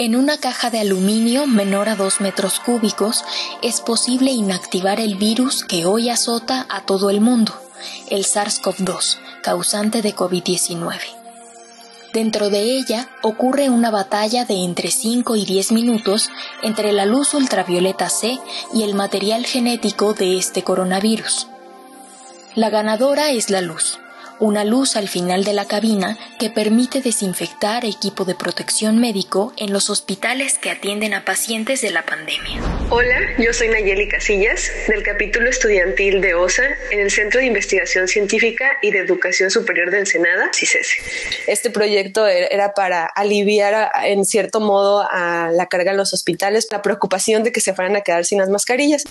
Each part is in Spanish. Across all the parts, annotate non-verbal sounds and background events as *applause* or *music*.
En una caja de aluminio menor a 2 metros cúbicos es posible inactivar el virus que hoy azota a todo el mundo, el SARS-CoV-2, causante de COVID-19. Dentro de ella ocurre una batalla de entre 5 y 10 minutos entre la luz ultravioleta C y el material genético de este coronavirus. La ganadora es la luz, una luz al final de la cabina que permite desinfectar equipo de protección médico en los hospitales que atienden a pacientes de la pandemia. Hola, yo soy Nayeli Casillas, del capítulo estudiantil de OSA en el Centro de Investigación Científica y de Educación Superior de Ensenada, CICESE. Este proyecto e-, era para aliviar en cierto modo a la carga en los hospitales, la preocupación de que se fueran a quedar sin las mascarillas.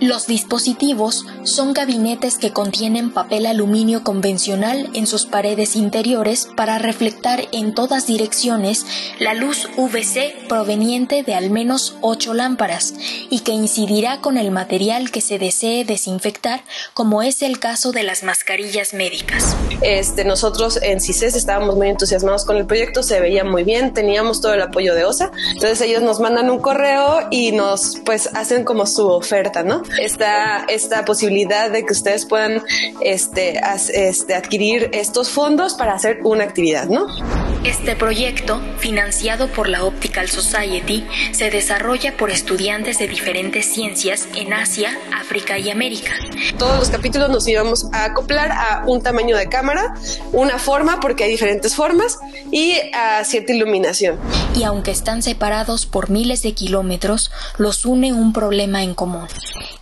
Los dispositivos son gabinetes que contienen papel aluminio convencional en sus paredes interiores para reflectar en todas direcciones la luz UVC proveniente de al menos 8 lámparas y que incidirá con el material que se desee desinfectar, como es el caso de las mascarillas médicas. Este, nosotros en CICES estábamos muy entusiasmados con el proyecto, se veía muy bien, teníamos todo el apoyo de OSA, entonces ellos nos mandan un correo y nos pues hacen como su oferta, ¿no? Esta, esta posibilidad de que ustedes puedan este, este, adquirir estos fondos para hacer una actividad, ¿no? Este proyecto, financiado por la Optical Society, se desarrolla por estudiantes de diferentes ciencias en Asia, África y América. Todos los capítulos nos íbamos a acoplar a un tamaño de cámara, una forma, porque hay diferentes formas, y a cierta iluminación. Y aunque están separados por miles de kilómetros, los une un problema en común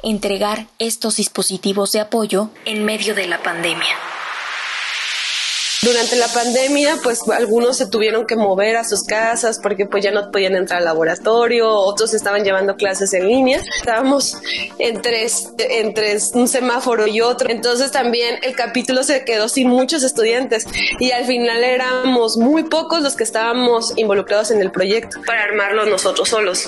entregar estos dispositivos de apoyo en medio de la pandemia. Durante la pandemia, pues algunos se tuvieron que mover a sus casas porque pues ya no podían entrar al laboratorio, otros estaban llevando clases en línea. Estábamos entre, entre un semáforo y otro. Entonces también el capítulo se quedó sin muchos estudiantes y al final éramos muy pocos los que estábamos involucrados en el proyecto para armarlo nosotros solos.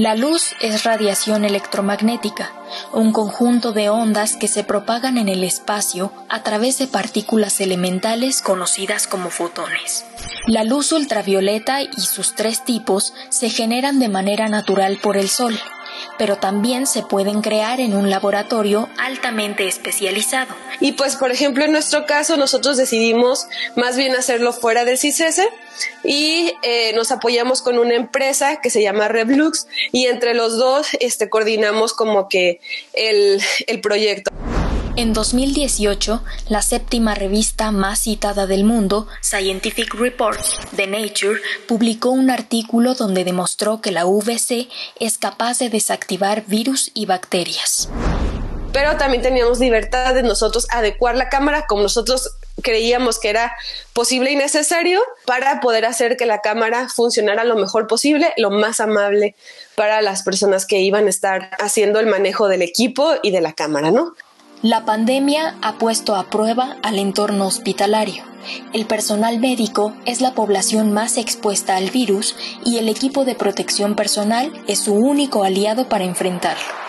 La luz es radiación electromagnética, un conjunto de ondas que se propagan en el espacio a través de partículas elementales conocidas como fotones. La luz ultravioleta y sus tres tipos se generan de manera natural por el Sol, pero también se pueden crear en un laboratorio altamente especializado. Y pues, por ejemplo, en nuestro caso, nosotros decidimos más bien hacerlo fuera del CICESE y eh, nos apoyamos con una empresa que se llama Reblux y entre los dos este, coordinamos como que el, el proyecto. En 2018, la séptima revista más citada del mundo, Scientific Reports de Nature, publicó un artículo donde demostró que la VC es capaz de desactivar virus y bacterias. Pero también teníamos libertad de nosotros adecuar la cámara como nosotros creíamos que era posible y necesario para poder hacer que la cámara funcionara lo mejor posible, lo más amable para las personas que iban a estar haciendo el manejo del equipo y de la cámara, ¿no? La pandemia ha puesto a prueba al entorno hospitalario. El personal médico es la población más expuesta al virus y el equipo de protección personal es su único aliado para enfrentarlo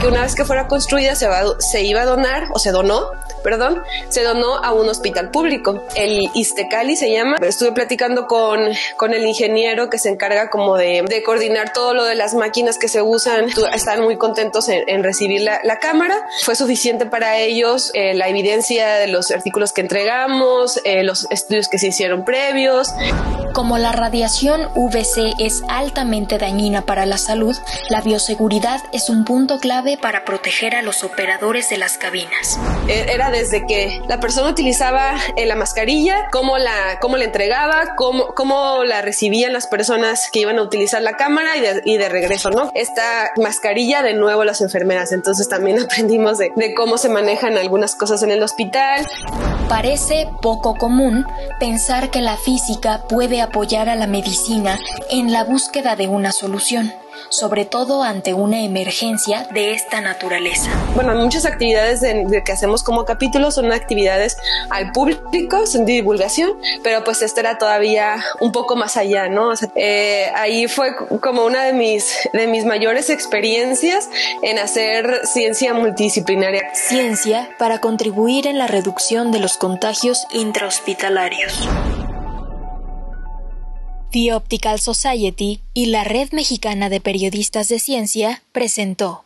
que una vez que fuera construida se, se iba a donar o se donó perdón, se donó a un hospital público. El Istecali se llama. Estuve platicando con, con el ingeniero que se encarga como de, de coordinar todo lo de las máquinas que se usan. Están muy contentos en, recibir la, la, cámara. Fue suficiente para ellos eh, la evidencia de los artículos que entregamos, eh, los estudios que se hicieron previos. Como la radiación VC es altamente dañina para la salud, la bioseguridad es un punto clave para proteger a los operadores de las cabinas. E, desde que la persona utilizaba eh, la mascarilla, cómo la, cómo entregaba, cómo, cómo la recibían las personas que iban a utilizar la cámara y de, regreso, ¿no? Esta mascarilla de nuevo las enfermeras. Entonces también *laughs* aprendimos de cómo se manejan algunas cosas en el hospital. Parece poco común pensar que la física puede apoyar a la medicina en la búsqueda de una solución sobre todo ante una emergencia de esta naturaleza. Bueno, muchas actividades de, que hacemos como capítulo son actividades al público, son de divulgación, pero pues esta era todavía un poco más allá, ¿no? Eh, ahí fue como una de mis, de mis mayores experiencias en hacer ciencia multidisciplinaria. Ciencia para contribuir en la reducción de los contagios intrahospitalarios. The Optical Society y la Red Mexicana de Periodistas de Ciencia presentó